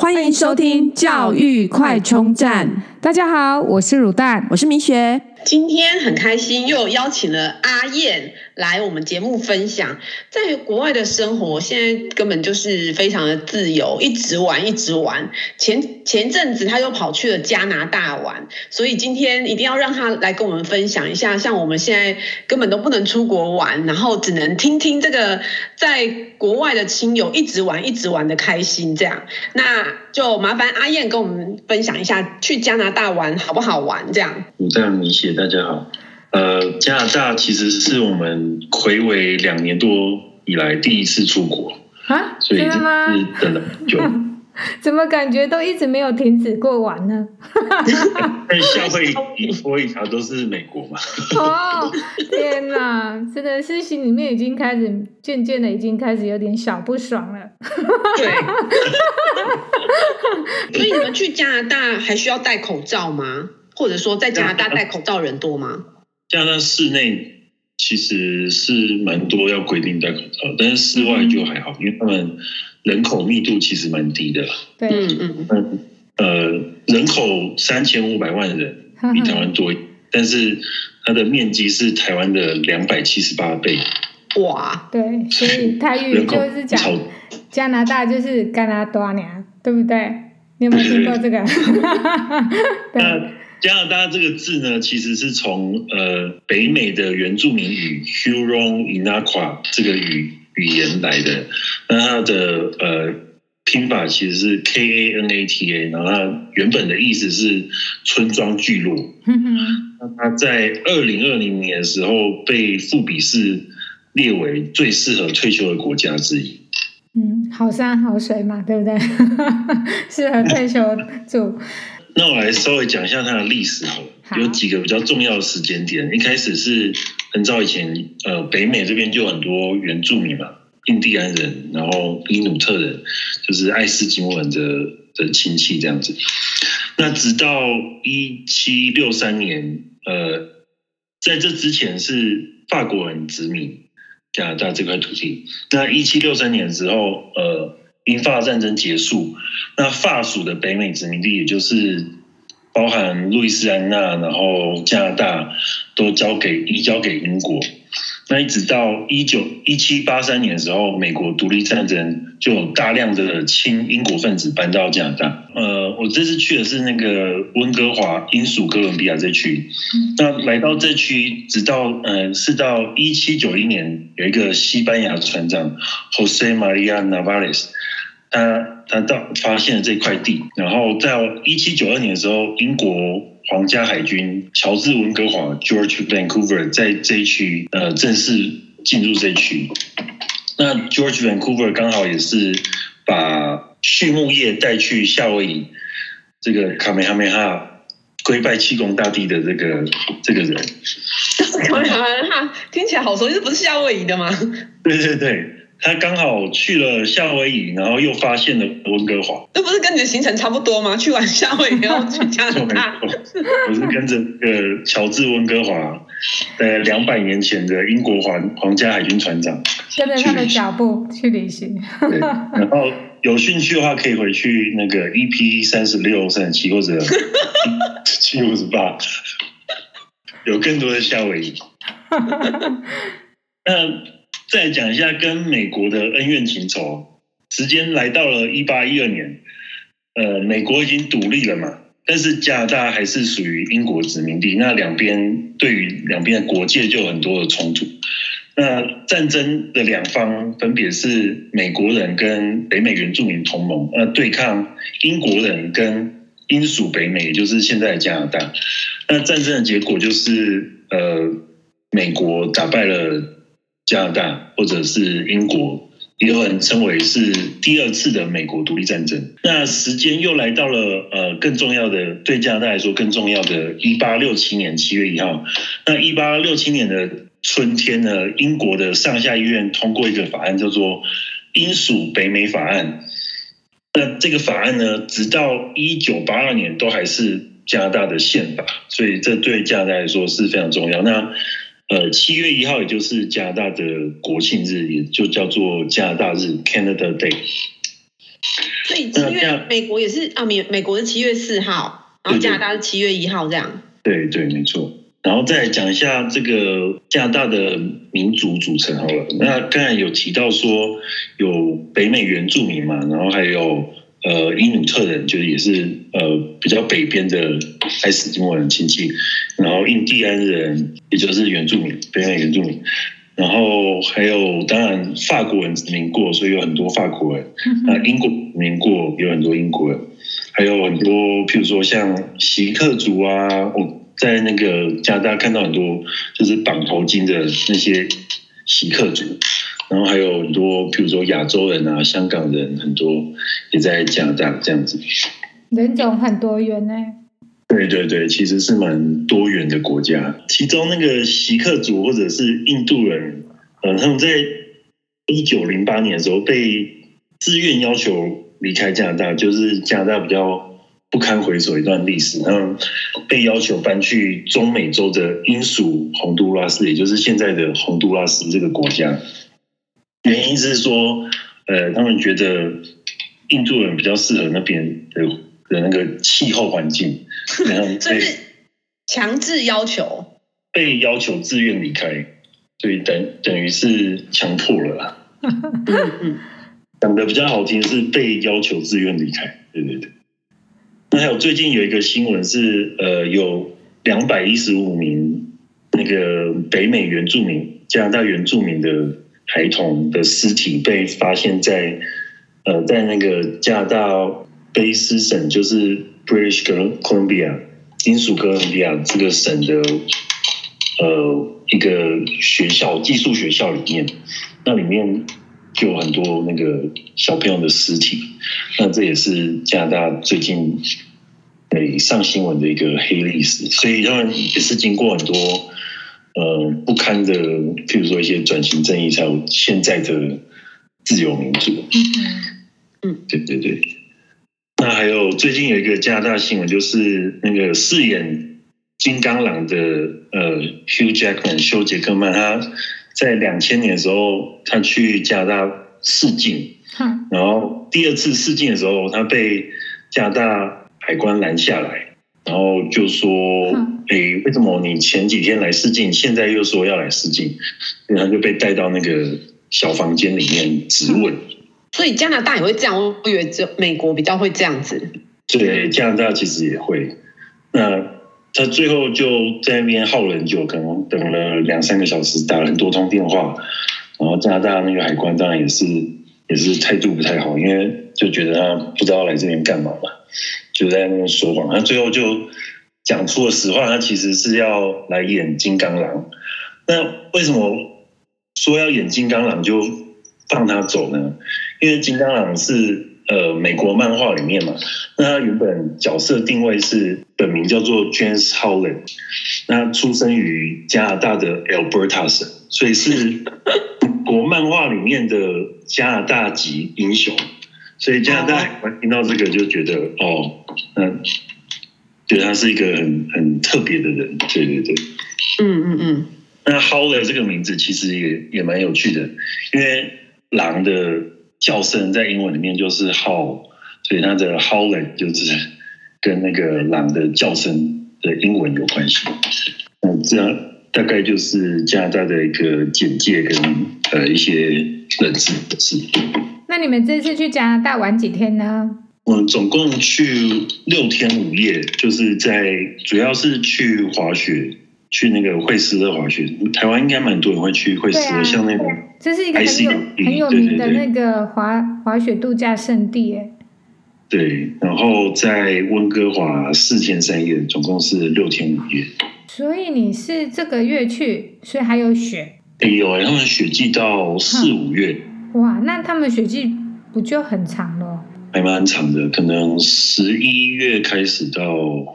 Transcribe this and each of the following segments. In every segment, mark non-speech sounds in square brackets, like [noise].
欢迎收听教育快充站。大家好，我是乳蛋，我是明雪。今天很开心，又邀请了阿燕来我们节目分享，在国外的生活，现在根本就是非常的自由，一直玩，一直玩。前前阵子他又跑去了加拿大玩，所以今天一定要让他来跟我们分享一下，像我们现在根本都不能出国玩，然后只能听听这个在国外的亲友一直玩，一直玩的开心。这样，那就麻烦阿燕跟我们分享一下，去加拿大玩好不好玩？这样，我这样明显。大家好，呃，加拿大其实是我们魁违两年多以来第一次出国啊，所以真的吗？等了久，[laughs] 怎么感觉都一直没有停止过玩呢？但夏威夷、佛罗里达都是美国嘛？哦，天哪，真的是心里面已经开始渐渐的已经开始有点小不爽了。对，[laughs] 所以你们去加拿大还需要戴口罩吗？或者说，在加拿大戴口罩人多吗？加拿大室内其实是蛮多要规定戴口罩，但是室外就还好，因为他们人口密度其实蛮低的。对，嗯嗯呃，人口三千五百万人，比台湾多，但是它的面积是台湾的两百七十八倍。哇，对，所以台语就是讲 [laughs] 加拿大就是加拿大娘，对不对？你有没有听过这个？对。[laughs] 加拿大这个字呢，其实是从呃北美的原住民语 Huron-Inuit 这个语语言来的。那它的呃拼法其实是 K-A-N-A-T-A，然后它原本的意思是村庄聚落。那它在二零二零年的时候被富比士列为最适合退休的国家之一。嗯，好山好水嘛，对不对？[laughs] 适合退休住。那我来稍微讲一下它的历史好了，有几个比较重要的时间点。一开始是很早以前，呃，北美这边就有很多原住民嘛，印第安人，然后因努特人，就是爱斯基摩人的的亲戚这样子。那直到一七六三年，呃，在这之前是法国人殖民加拿大这块土地。那一七六三年之后，呃。英法战争结束，那法属的北美殖民地，也就是包含路易斯安那，然后加拿大，都交给移交给英国。那一直到一九一七八三年的时候，美国独立战争就有大量的亲英国分子搬到加拿大。呃，我这次去的是那个温哥华英属哥伦比亚这区。那来到这区，直到呃是到一七九一年，有一个西班牙船长 Jose Maria Navares。他他到发现了这块地，然后在一七九二年的时候，英国皇家海军乔治温哥华 （George Vancouver） 在这一区呃正式进入这一区。那 George Vancouver 刚好也是把畜牧业带去夏威夷，这个卡梅哈梅哈跪拜气功大帝的这个这个人。卡梅哈梅哈听起来好熟悉，这不是夏威夷的吗？对对对。他刚好去了夏威夷，然后又发现了温哥华。那不是跟你的行程差不多吗？去完夏威夷，然后去加拿大。[laughs] 我是跟着呃乔治温哥华，呃两百年前的英国皇皇家海军船长，跟着他的脚步去旅行。[laughs] 对，然后有兴趣的话，可以回去那个 EP 三十六、三十七或者七五十八，有更多的夏威夷。[laughs] 那。再讲一下跟美国的恩怨情仇。时间来到了一八一二年，呃，美国已经独立了嘛，但是加拿大还是属于英国殖民地。那两边对于两边的国界就有很多的冲突。那战争的两方分别是美国人跟北美原住民同盟，呃，对抗英国人跟英属北美，也就是现在的加拿大。那战争的结果就是，呃，美国打败了。加拿大或者是英国，也有人称为是第二次的美国独立战争。那时间又来到了呃更重要的，对加拿大来说更重要的，一八六七年七月一号。那一八六七年的春天呢，英国的上下议院通过一个法案，叫做《英属北美法案》。那这个法案呢，直到一九八二年都还是加拿大的宪法，所以这对加拿大来说是非常重要。那呃，七月一号也就是加拿大的国庆日，也就叫做加拿大日 （Canada Day）。所以七月美国也是啊，美美国是七月四号，然后加拿大是七月一号这样。对对，没错。然后再讲一下这个加拿大的民族组成好了。那刚才有提到说有北美原住民嘛，然后还有呃因纽特人，就是也是呃比较北边的爱斯基摩人亲戚，然后印第安人，也就是原住民，北美原住民。然后还有，当然法国人殖民过，所以有很多法国人。那英国殖民过，有很多英国人。还有很多，譬如说像锡克族啊，我在那个加拿大看到很多，就是绑头巾的那些锡克族。然后还有很多，譬如说亚洲人啊，香港人很多也在加拿大这样子。人种很多元呢。对对对，其实是蛮多元的国家。其中那个锡克族或者是印度人，呃，他们在一九零八年的时候被自愿要求离开加拿大，就是加拿大比较不堪回首一段历史，他们被要求搬去中美洲的英属洪都拉斯，也就是现在的洪都拉斯这个国家。原因是说，呃，他们觉得印度人比较适合那边的的那个气候环境。[laughs] 这是强制要求，被要求自愿离开，所以等等于是强迫了啦。[laughs] 讲的比较好听是被要求自愿离开，对对对。那还有最近有一个新闻是，呃，有两百一十五名那个北美原住民、加拿大原住民的孩童的尸体被发现在，呃，在那个加拿大卑诗省，就是。British Columbia，英属哥伦比亚这个省的呃一个学校，寄宿学校里面，那里面就有很多那个小朋友的尸体，那这也是加拿大最近诶上新闻的一个黑历史，所以他们也是经过很多呃不堪的，譬如说一些转型正义，才有现在的自由民主。嗯，对对对。那还有最近有一个加拿大新闻，就是那个饰演金刚狼的呃 Hugh Jackman 休杰克曼，他在两千年的时候，他去加拿大试镜，然后第二次试镜的时候，他被加拿大海关拦下来，然后就说：“哎，为什么你前几天来试镜，现在又说要来试镜？”然后就被带到那个小房间里面质问。所以加拿大也会这样，我以为只有美国比较会这样子。对，加拿大其实也会。那他最后就在那边耗了很久，可能等了两三个小时，打了很多通电话。然后加拿大那个海关当然也是也是态度不太好，因为就觉得他不知道来这边干嘛嘛，就在那边说谎。他最后就讲出了实话，他其实是要来演金刚狼。那为什么说要演金刚狼就放他走呢？因为金刚狼是呃美国漫画里面嘛，那他原本角色定位是本名叫做 James Howland，那出生于加拿大的 Alberta 省，所以是国漫画里面的加拿大籍英雄，所以加拿大听到这个就觉得哦，嗯，觉得他是一个很很特别的人，对对对，嗯嗯嗯，那 Howland 这个名字其实也也蛮有趣的，因为狼的。叫声在英文里面就是 howl，所以它的 howling 就是跟那个狼的叫声的英文有关系。那，这样大概就是加拿大的一个简介跟呃一些认知的事。那你们这次去加拿大玩几天呢？我们总共去六天五夜，就是在主要是去滑雪。去那个惠斯勒滑雪，台湾应该蛮多人会去惠斯勒，啊、像那个，这是一个很有很有名的那个滑滑雪度假胜地诶。对，然后在温哥华四天三夜，总共是六天五夜。所以你是这个月去，所以还有雪？哎呦，他们雪季到四五月。哇，那他们雪季不就很长了？还蛮长的，可能十一月开始到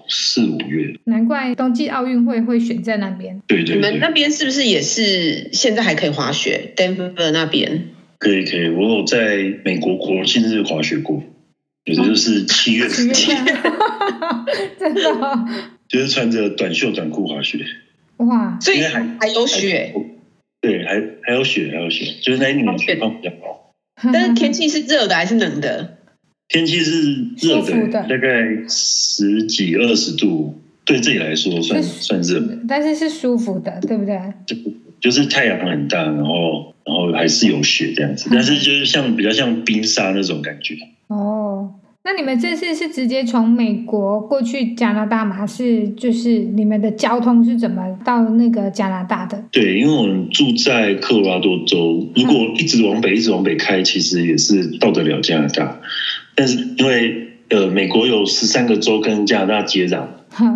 四五月。难怪冬季奥运会会选在那边。对对对。你们那边是不是也是现在还可以滑雪？Denver 那边可以可以，我有在美国国庆日滑雪过，有的就是七月。七月。[laughs] 真的、哦。就是穿着短袖短裤滑雪。哇，所以还还有雪。对，还还有雪，还有雪，就是那一年雪况比较高。[laughs] 但是天气是热的还是冷的？天气是热的，的大概十几二十度，对自己来说算算热，但是是舒服的，对不对？就就是太阳很大，然后然后还是有雪这样子，但是就是像比较像冰沙那种感觉。哦。那你们这次是直接从美国过去加拿大吗？还是就是你们的交通是怎么到那个加拿大的？对，因为我们住在科罗拉多州，如果一直往北，一直往北开，其实也是到得了加拿大。但是因为呃，美国有十三个州跟加拿大接壤。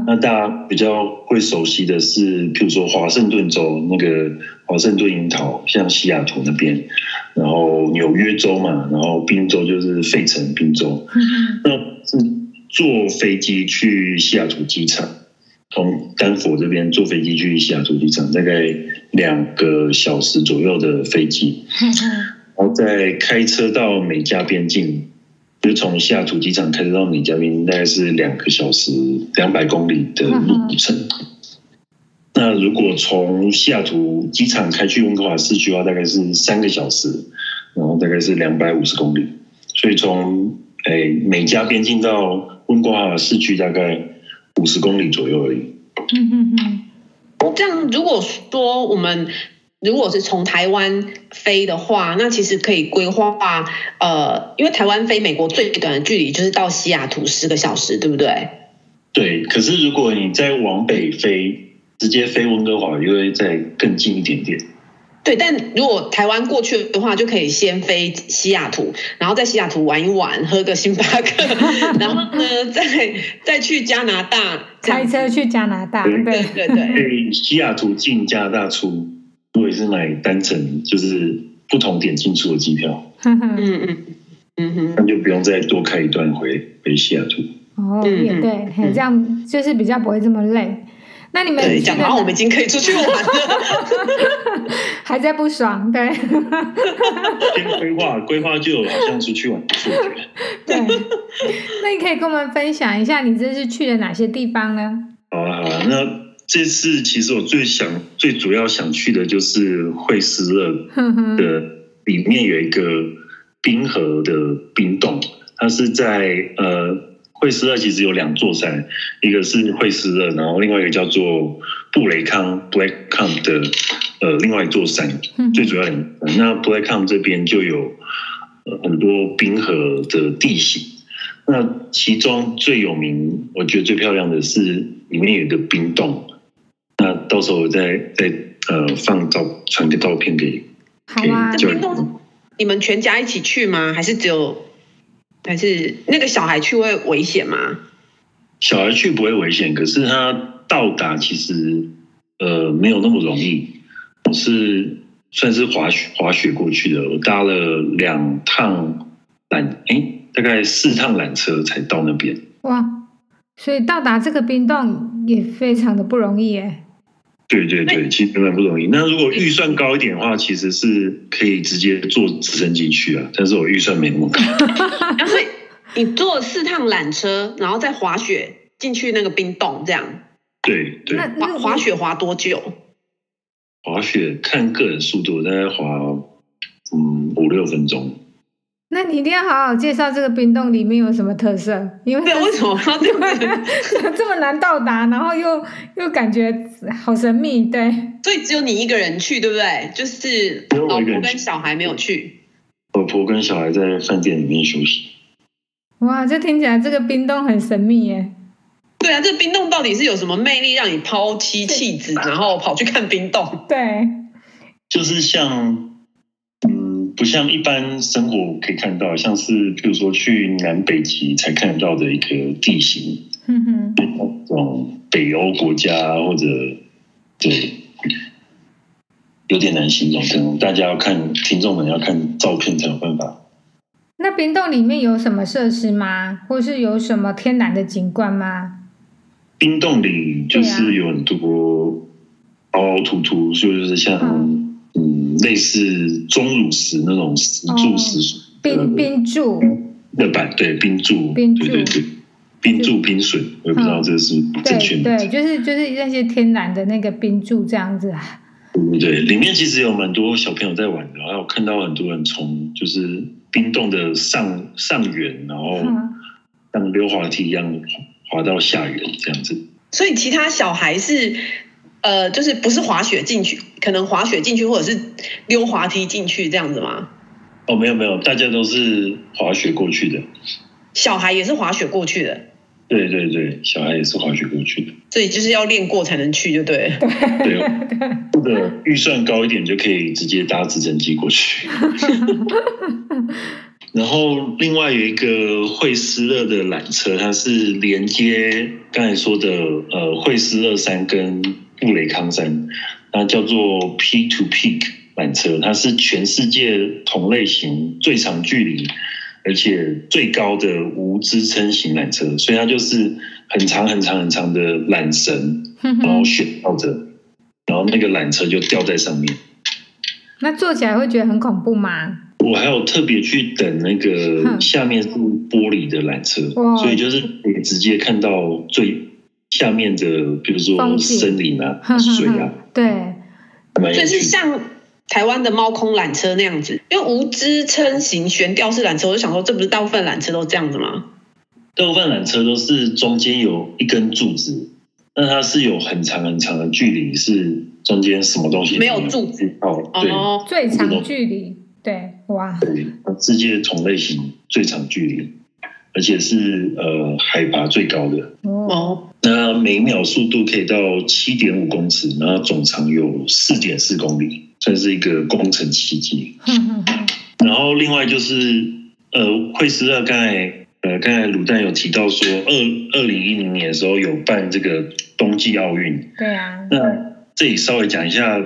那大家比较会熟悉的是，譬如说华盛顿州那个华盛顿樱桃，像西雅图那边，然后纽约州嘛，然后宾州就是费城宾州。那是坐飞机去西雅图机场，从丹佛这边坐飞机去西雅图机场，大概两个小时左右的飞机，[laughs] 然后再开车到美加边境。就从西雅图机场开车到美加边，大概是两个小时，两百公里的路程。那如果从西雅图机场开去温哥华市区的话，大概是三个小时，然后大概是两百五十公里。所以从诶美加边境到温哥华市区大概五十公里左右而已。嗯嗯嗯。这样如果说我们。如果是从台湾飞的话，那其实可以规划，呃，因为台湾飞美国最短的距离就是到西雅图十个小时，对不对？对。可是如果你再往北飞，直接飞温哥华，因为再更近一点点。对，但如果台湾过去的话，就可以先飞西雅图，然后在西雅图玩一玩，喝个星巴克，[laughs] 然后呢，再再去加拿大，开车去加拿大。对对对对。[laughs] 西雅图进加拿大出。我也是买单程，就是不同点进出的机票。嗯嗯嗯嗯哼，那就不用再多开一段回回西雅图。哦，也对，这样就是比较不会这么累。那你们讲完，我们已经可以出去玩了，[laughs] 还在不爽？对。先规划规划就好像出去玩的感觉。对。那你可以跟我们分享一下，你这次去了哪些地方呢？好啊，好啊，那。这次其实我最想、最主要想去的就是惠斯勒的，里面有一个冰河的冰洞，它是在呃惠斯勒其实有两座山，一个是惠斯勒，然后另外一个叫做布雷康 （Black Camp） 的呃另外一座山，最主要的那 Black Camp 这边就有很多冰河的地形，那其中最有名，我觉得最漂亮的是里面有一个冰洞。那到时候我再再呃放照传个照片给。好啊。这冰洞，你们全家一起去吗？还是只有？还是那个小孩去会危险吗？小孩去不会危险，可是他到达其实呃没有那么容易。我是算是滑雪滑雪过去的，我搭了两趟缆，哎，大概四趟缆车才到那边。哇，所以到达这个冰洞也非常的不容易耶。对对对，其实根本不容易。那如果预算高一点的话，其实是可以直接坐直升机去啊。但是我预算没那么高。[laughs] 然后你坐四趟缆车，然后再滑雪进去那个冰洞，这样。对对。滑滑雪滑多久？滑雪看个人速度，大概滑嗯五六分钟。那你一定要好好介绍这个冰洞里面有什么特色，因为，为什么它这么 [laughs] 这么难到达，然后又又感觉好神秘，对。所以只有你一个人去，对不对？就是老婆跟小孩没有去。老婆跟小孩在饭店里面休息。哇，这听起来这个冰洞很神秘耶。对啊，这个冰洞到底是有什么魅力，让你抛妻弃子，然后跑去看冰洞？对，就是像。不像一般生活可以看到，像是譬如说去南北极才看得到的一个地形，嗯哼，这种北欧国家或者对，有点难形容，可能大家要看听众们要看照片才有办法。那冰洞里面有什么设施吗？或是有什么天然的景观吗？冰洞里就是有很多凹凹凸凸，就是像。嗯类似钟乳石那种石柱石，冰冰柱的板，对冰柱，冰柱，对对对，冰柱冰水，我也不知道这是正确的。对，就是就是那些天然的那个冰柱这样子。对对，里面其实有蛮多小朋友在玩的，然后看到很多人从就是冰洞的上上缘，然后像溜滑梯一样滑到下缘这样子。所以其他小孩是呃，就是不是滑雪进去，可能滑雪进去，或者是溜滑梯进去这样子吗？哦，没有没有，大家都是滑雪过去的。小孩也是滑雪过去的。对对对，小孩也是滑雪过去的。所以就是要练过才能去，就对。[laughs] 对，或者预算高一点就可以直接搭直升机过去。[laughs] 然后另外有一个惠斯勒的缆车，它是连接刚才说的呃惠斯勒山跟布雷康山，它叫做 Peak to Peak 缆车，它是全世界同类型最长距离而且最高的无支撑型缆车，所以它就是很长很长很长的缆绳，[laughs] 然后悬吊着，然后那个缆车就吊在上面。那坐起来会觉得很恐怖吗？我还有特别去等那个下面是玻璃的缆车，所以就是可以直接看到最下面的，比如说森林啊、水啊。对，就是像台湾的猫空缆车那样子，因为无支撑型悬吊式缆车，我就想说，这不是大部分缆车都这样子吗？大部分缆车都是中间有一根柱子，那它是有很长很长的距离，是中间什么东西没有柱子。哦，对，最长距离。对，哇！对，世界同类型最长距离，而且是呃海拔最高的哦。那每秒速度可以到七点五公尺，然后总长有四点四公里，算是一个工程奇迹。然后另外就是呃，惠斯勒刚才呃刚才卤蛋有提到说，二二零一零年的时候有办这个冬季奥运。对啊。那这里稍微讲一下。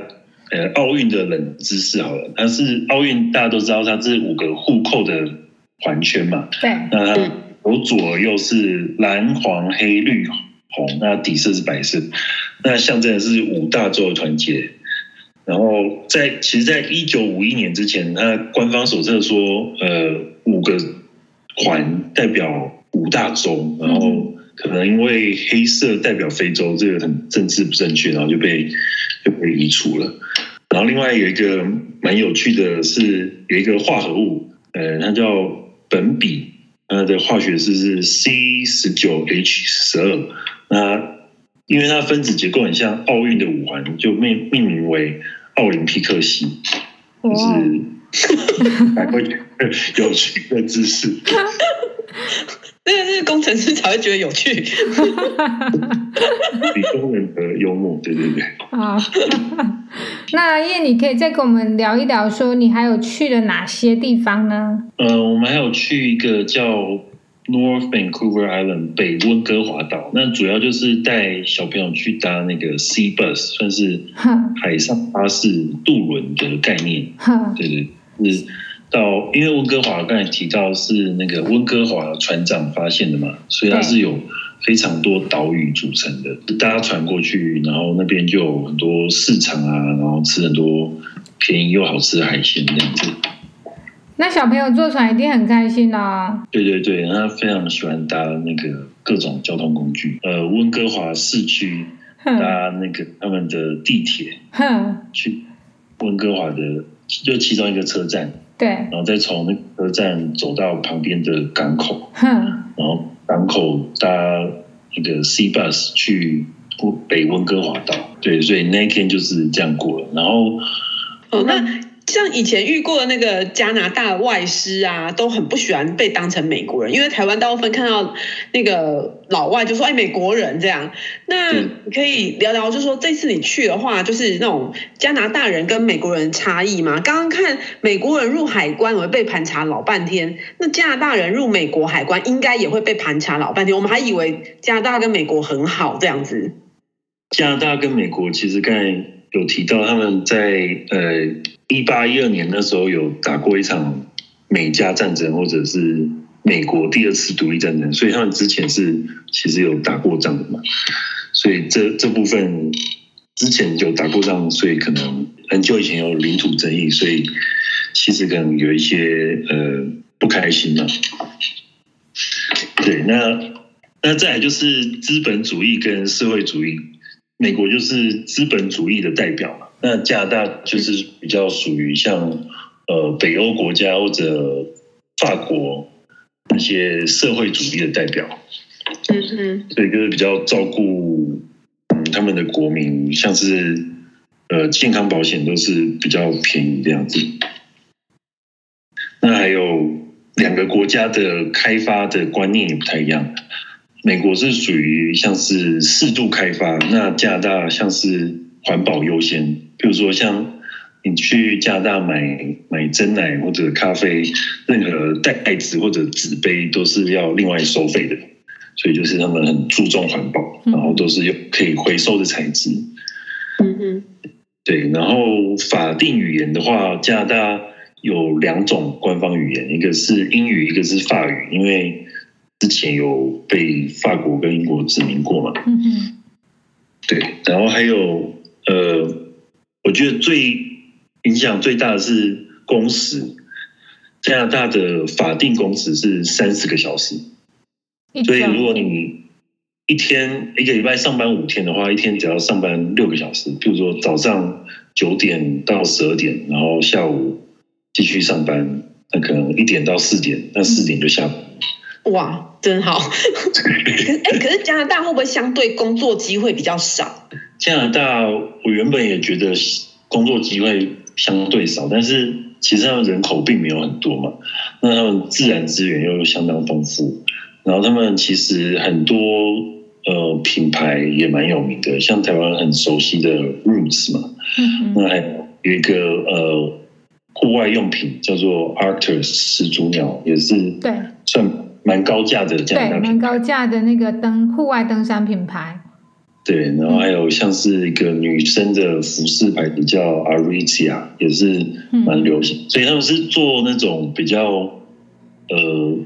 呃，奥运的冷知识好了，它是奥运大家都知道，它是五个互扣的环圈嘛。对。那它左左右是蓝黄黑绿红，那底色是白色，那象征的是五大洲的团结。然后在其实，在一九五一年之前，它官方手册说，呃，五个环代表五大洲，然后可能因为黑色代表非洲，这个很政治不正确，然后就被就被移除了。然后另外有一个蛮有趣的是，有一个化合物，呃，它叫苯比，它的化学式是 C 十九 H 十二。那因为它分子结构很像奥运的五环，就命命名为奥林匹克系，就是 [laughs] 蛮会 [laughs] 有趣的知识。[laughs] 那个是工程师才会觉得有趣，比工人的幽默，对对对。[laughs] 好，[laughs] 那叶，你可以再跟我们聊一聊，说你还有去了哪些地方呢？呃，我们还有去一个叫 North Vancouver Island 北温哥华岛，那主要就是带小朋友去搭那个 Sea Bus，算是海上巴士渡轮的概念。对对，是。到，因为温哥华刚才提到是那个温哥华船长发现的嘛，所以它是有非常多岛屿组成的。大家船过去，然后那边就有很多市场啊，然后吃很多便宜又好吃的海鲜这样子。那小朋友坐船一定很开心哦。对对对，他非常喜欢搭那个各种交通工具。呃，温哥华市区搭那个他们的地铁，去温哥华的就其中一个车站。对，然后再从那个车站走到旁边的港口，然后港口搭那个 Sea Bus 去北温哥华岛。对，所以那天就是这样过了。然后，哦，那。像以前遇过的那个加拿大外师啊，都很不喜欢被当成美国人，因为台湾大部分看到那个老外就说“哎，美国人”这样。那你可以聊聊，就是说这次你去的话，就是那种加拿大人跟美国人差异吗？刚刚看美国人入海关会被盘查老半天，那加拿大人入美国海关应该也会被盘查老半天。我们还以为加拿大跟美国很好这样子。加拿大跟美国其实刚才有提到他们在呃。一八一二年那时候有打过一场美加战争，或者是美国第二次独立战争，所以他们之前是其实有打过仗的嘛。所以这这部分之前有打过仗，所以可能很久以前有领土争议，所以其实可能有一些呃不开心嘛。对，那那再来就是资本主义跟社会主义，美国就是资本主义的代表嘛。那加拿大就是比较属于像呃北欧国家或者法国那些社会主义的代表，嗯嗯，所以就是比较照顾嗯他们的国民，像是呃健康保险都是比较便宜这样子。那还有两个国家的开发的观念也不太一样，美国是属于像是适度开发，那加拿大像是环保优先，比如说像。你去加拿大买买真奶或者咖啡，任何袋子或者纸杯都是要另外收费的，所以就是他们很注重环保，然后都是用可以回收的材质。嗯嗯，对。然后法定语言的话，加拿大有两种官方语言，一个是英语，一个是法语，因为之前有被法国跟英国殖民过嘛。嗯嗯，对。然后还有呃，我觉得最影响最大的是工时，加拿大的法定工时是三十个小时，所以如果你一天一个礼拜上班五天的话，一天只要上班六个小时。比如说早上九点到十二点，然后下午继续上班，那可能一点到四点，那四点就下班。哇，真好！[laughs] 可是哎，可是加拿大会不会相对工作机会比较少？加拿大，我原本也觉得工作机会。相对少，但是其实他们人口并没有很多嘛，那他们自然资源又相当丰富，然后他们其实很多呃品牌也蛮有名的，像台湾很熟悉的 Roots 嘛，嗯、那还有一个呃户外用品叫做 Arcturus 始祖鸟，也是对算蛮高价的这样的，对，蛮高价的那个登户外登山品牌。对，然后还有像是一个女生的服饰牌子叫 Aritzia，也是蛮流行，嗯、所以他们是做那种比较呃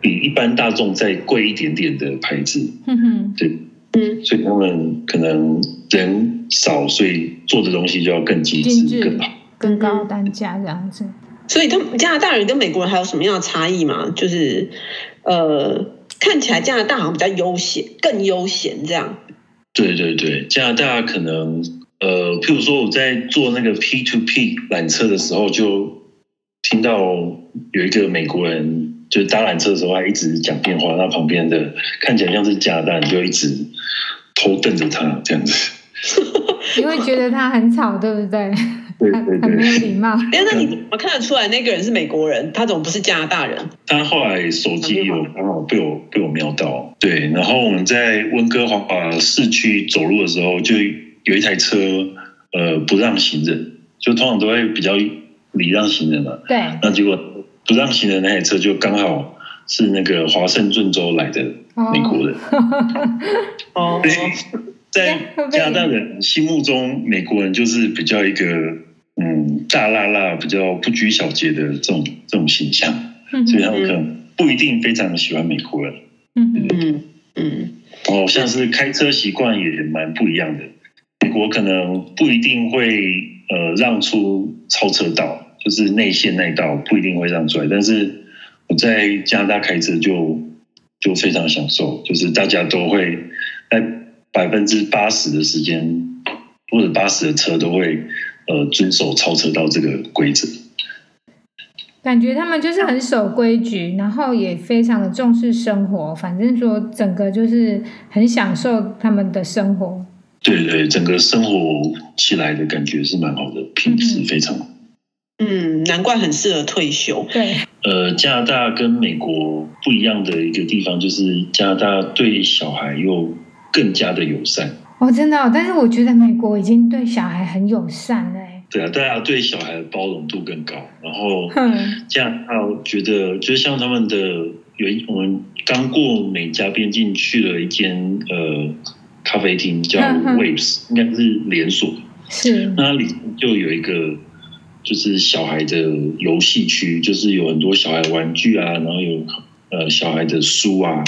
比一般大众再贵一点点的牌子。嗯哼，对，嗯，所以他们可能人少，所以做的东西就要更精致、更好、更高单价这样子。所以他们加拿大人跟美国人还有什么样的差异吗？就是呃，看起来加拿大好像比较悠闲，更悠闲这样。对对对，加拿大可能呃，譬如说我在坐那个 P to P 缆车的时候，就听到有一个美国人，就搭缆车的时候他一直讲电话，那旁边的看起来像是加拿大人，就一直偷瞪着他这样子。[laughs] 你会觉得他很吵，对不对？对对对，很没有礼貌。[laughs] 哎，那你怎么看得出来那个人是美国人？他怎么不是加拿大人？他后来手机有刚好被我被我瞄到。对，然后我们在温哥华市区走路的时候，就有一台车呃不让行人，就通常都会比较礼让行人嘛。对。那结果不让行人那台车就刚好是那个华盛顿州来的美国人。哦。对。在加拿大人心目中，美国人就是比较一个嗯大辣辣、比较不拘小节的这种这种形象，所以他们可能不一定非常喜欢美国人。嗯嗯嗯。哦，像是开车习惯也蛮不一样的。美国可能不一定会呃让出超车道，就是内线那道不一定会让出来。但是我在加拿大开车就就非常享受，就是大家都会在。百分之八十的时间，或者八十的车都会呃遵守超车道这个规则。感觉他们就是很守规矩，然后也非常的重视生活。反正说整个就是很享受他们的生活。对对，整个生活起来的感觉是蛮好的，品质非常好。嗯，难怪很适合退休。对。呃，加拿大跟美国不一样的一个地方就是加拿大对小孩又。更加的友善哦，真的哦，但是我觉得美国已经对小孩很友善了。对啊，大家对小孩的包容度更高。然后，这样啊，觉得就像他们的有一，我们刚过美加边境去了一间呃咖啡厅，叫 Waves，应该是连锁。是，那里就有一个就是小孩的游戏区，就是有很多小孩玩具啊，然后有呃小孩的书啊。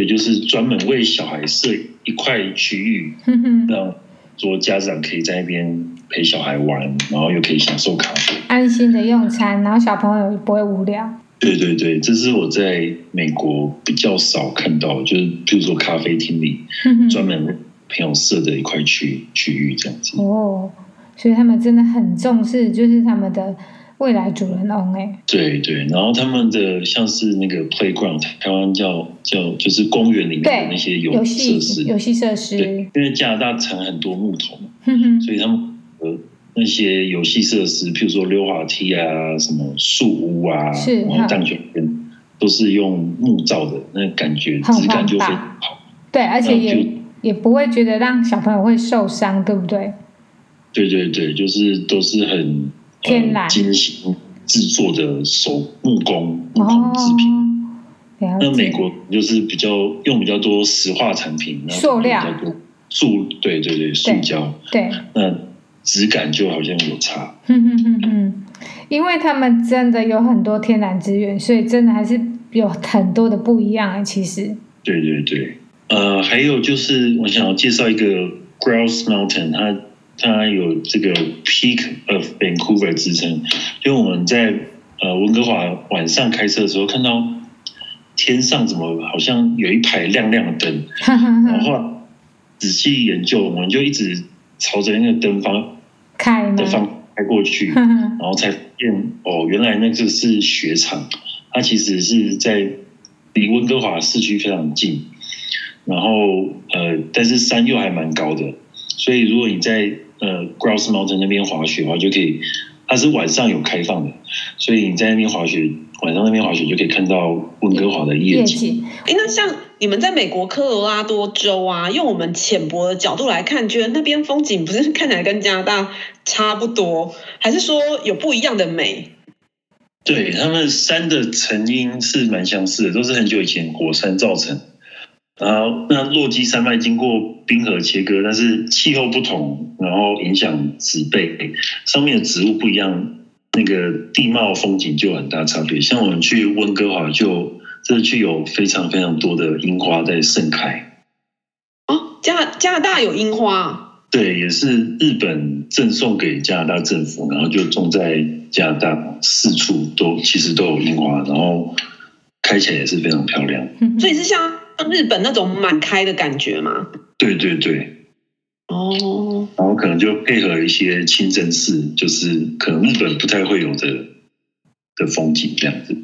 所以就是专门为小孩设一块区域，[laughs] 让说家长可以在那边陪小孩玩，然后又可以享受咖啡，安心的用餐，然后小朋友也不会无聊。对对对，这是我在美国比较少看到，就是比如说咖啡厅里专门朋友设的一块区区域这样子。哦，所以他们真的很重视，就是他们的未来主人翁哎。对对，然后他们的像是那个 playground，台湾叫叫就是公园里面的那些游戏设施，游戏设施。对，因为加拿大产很多木头嘛，哼哼所以他们呃那些游戏设施，譬如说溜滑梯啊，什么树屋啊，是然后荡秋千，都是用木造的，那感觉质感就非常好。对，而且也也不会觉得让小朋友会受伤，对不对？对对对，就是都是很天然、呃、精心制作的手木工木工制品。哦、那美国就是比较用比较多石化产品，塑料、塑对对对塑胶，对，那质感就好像有差。哼哼哼哼，因为他们真的有很多天然资源，所以真的还是有很多的不一样。其实，对对对，呃，还有就是我想要介绍一个 Grouse Mountain，它。它有这个 Peak of Vancouver 之称，因为我们在呃温哥华晚上开车的时候，看到天上怎么好像有一排亮亮的灯，[laughs] 然后仔细研究，我们就一直朝着那个灯方开的方开过去，[laughs] 然后才发现哦，原来那个是雪场，它其实是在离温哥华市区非常近，然后呃，但是山又还蛮高的，所以如果你在呃，Grouse Mountain 那边滑雪的话，就可以，它是晚上有开放的，所以你在那边滑雪，晚上那边滑雪就可以看到温哥华的夜景。哎，那像你们在美国科罗拉多州啊，用我们浅薄的角度来看，觉得那边风景不是看起来跟加拿大差不多，还是说有不一样的美？对，他们山的成因是蛮相似的，都是很久以前火山造成。然后，那落基山脉经过冰河切割，但是气候不同，然后影响植被，上面的植物不一样，那个地貌风景就有很大差别。像我们去温哥华，就这区有非常非常多的樱花在盛开。哦，加加拿大有樱花？对，也是日本赠送给加拿大政府，然后就种在加拿大四处都其实都有樱花，然后开起来也是非常漂亮。所以是像。日本那种满开的感觉吗？对对对，哦，然后可能就配合一些清真寺，就是可能日本不太会有的的风景这样子。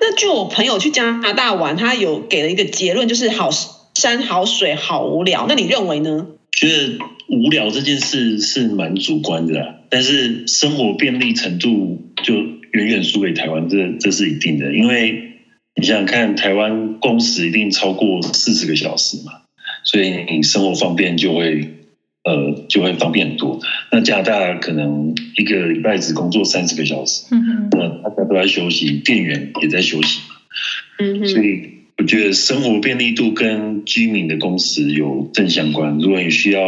那就我朋友去加拿大玩，他有给了一个结论，就是好山好水好无聊。那你认为呢？觉得无聊这件事是蛮主观的啦，但是生活便利程度就远远输给台湾，这这是一定的，因为。你想想看，台湾工时一定超过四十个小时嘛，所以你生活方便就会呃就会方便很多。那加拿大可能一个礼拜只工作三十个小时，嗯那大家都在休息，店员也在休息，嗯，所以我觉得生活便利度跟居民的工时有正相关。如果你需要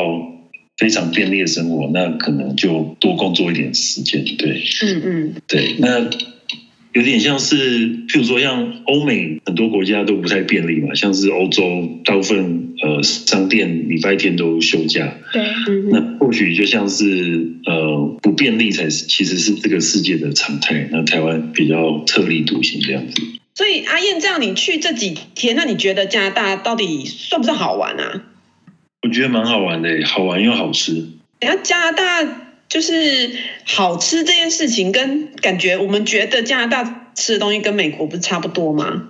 非常便利的生活，那可能就多工作一点时间，对，嗯嗯，对，那。有点像是，譬如说，像欧美很多国家都不太便利嘛，像是欧洲大部分呃商店礼拜天都休假。对，那或许就像是呃不便利才是，其实是这个世界的常态。那台湾比较特立独行这样子。所以阿燕，这样你去这几天，那你觉得加拿大到底算不算好玩啊？我觉得蛮好玩的，好玩又好吃。等下加拿大。就是好吃这件事情，跟感觉我们觉得加拿大吃的东西跟美国不是差不多吗？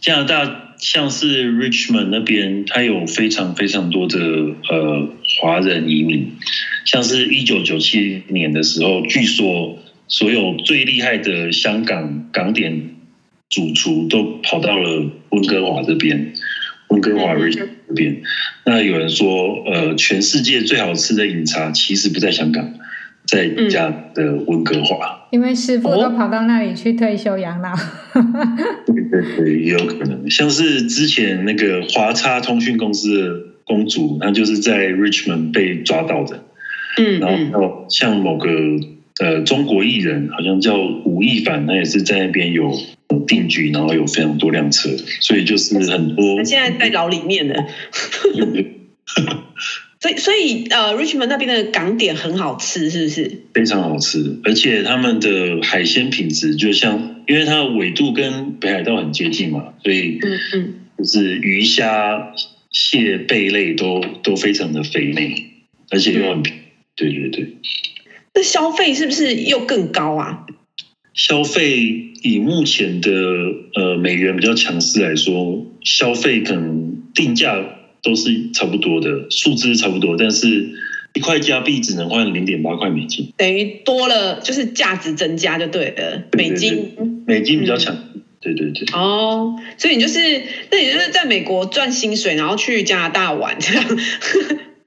加拿大像是 Richmond 那边，它有非常非常多的呃华人移民，像是一九九七年的时候，据说所有最厉害的香港港点主厨都跑到了温哥华这边，温哥华 Richmond 这边。那有人说，呃，全世界最好吃的饮茶其实不在香港，在家的温哥华，因为师傅都跑到那里去退休养老。对对对，也有可能，像是之前那个华差通讯公司的公主，她就是在 Richmond 被抓到的。嗯，然后像某个呃中国艺人，好像叫吴亦凡，他也是在那边有。定居，然后有非常多辆车，所以就是很多。他现在在牢里面呢。[laughs] 所以，所以呃，Richmond 那边的港点很好吃，是不是？非常好吃，而且他们的海鲜品质就像，因为它的纬度跟北海道很接近嘛，所以嗯嗯，就是鱼虾蟹贝类都都非常的肥美，而且又很便宜。对对对。那消费是不是又更高啊？消费以目前的呃美元比较强势来说，消费可能定价都是差不多的，数字差不多，但是一块加币只能换零点八块美金，等于多了就是价值增加就对了，美金美金比较强，嗯、对对对。哦，所以你就是那你就是在美国赚薪水，然后去加拿大玩这样。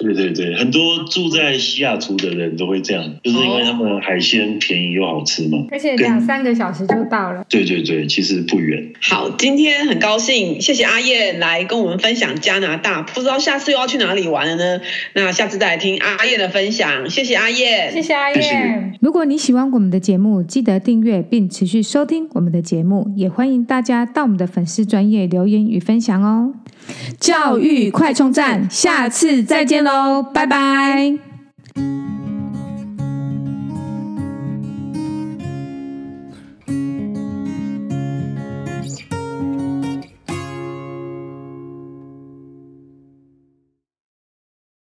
对对对，很多住在西雅图的人都会这样，就是因为他们海鲜便宜又好吃嘛，而且两三个小时就到了。对对对，其实不远。好，今天很高兴，谢谢阿燕来跟我们分享加拿大，不知道下次又要去哪里玩了呢？那下次再来听阿燕的分享。谢谢阿燕，谢谢阿燕。谢谢。如果你喜欢我们的节目，记得订阅并持续收听我们的节目，也欢迎大家到我们的粉丝专业留言与分享哦。教育快充站下次再见喽拜拜。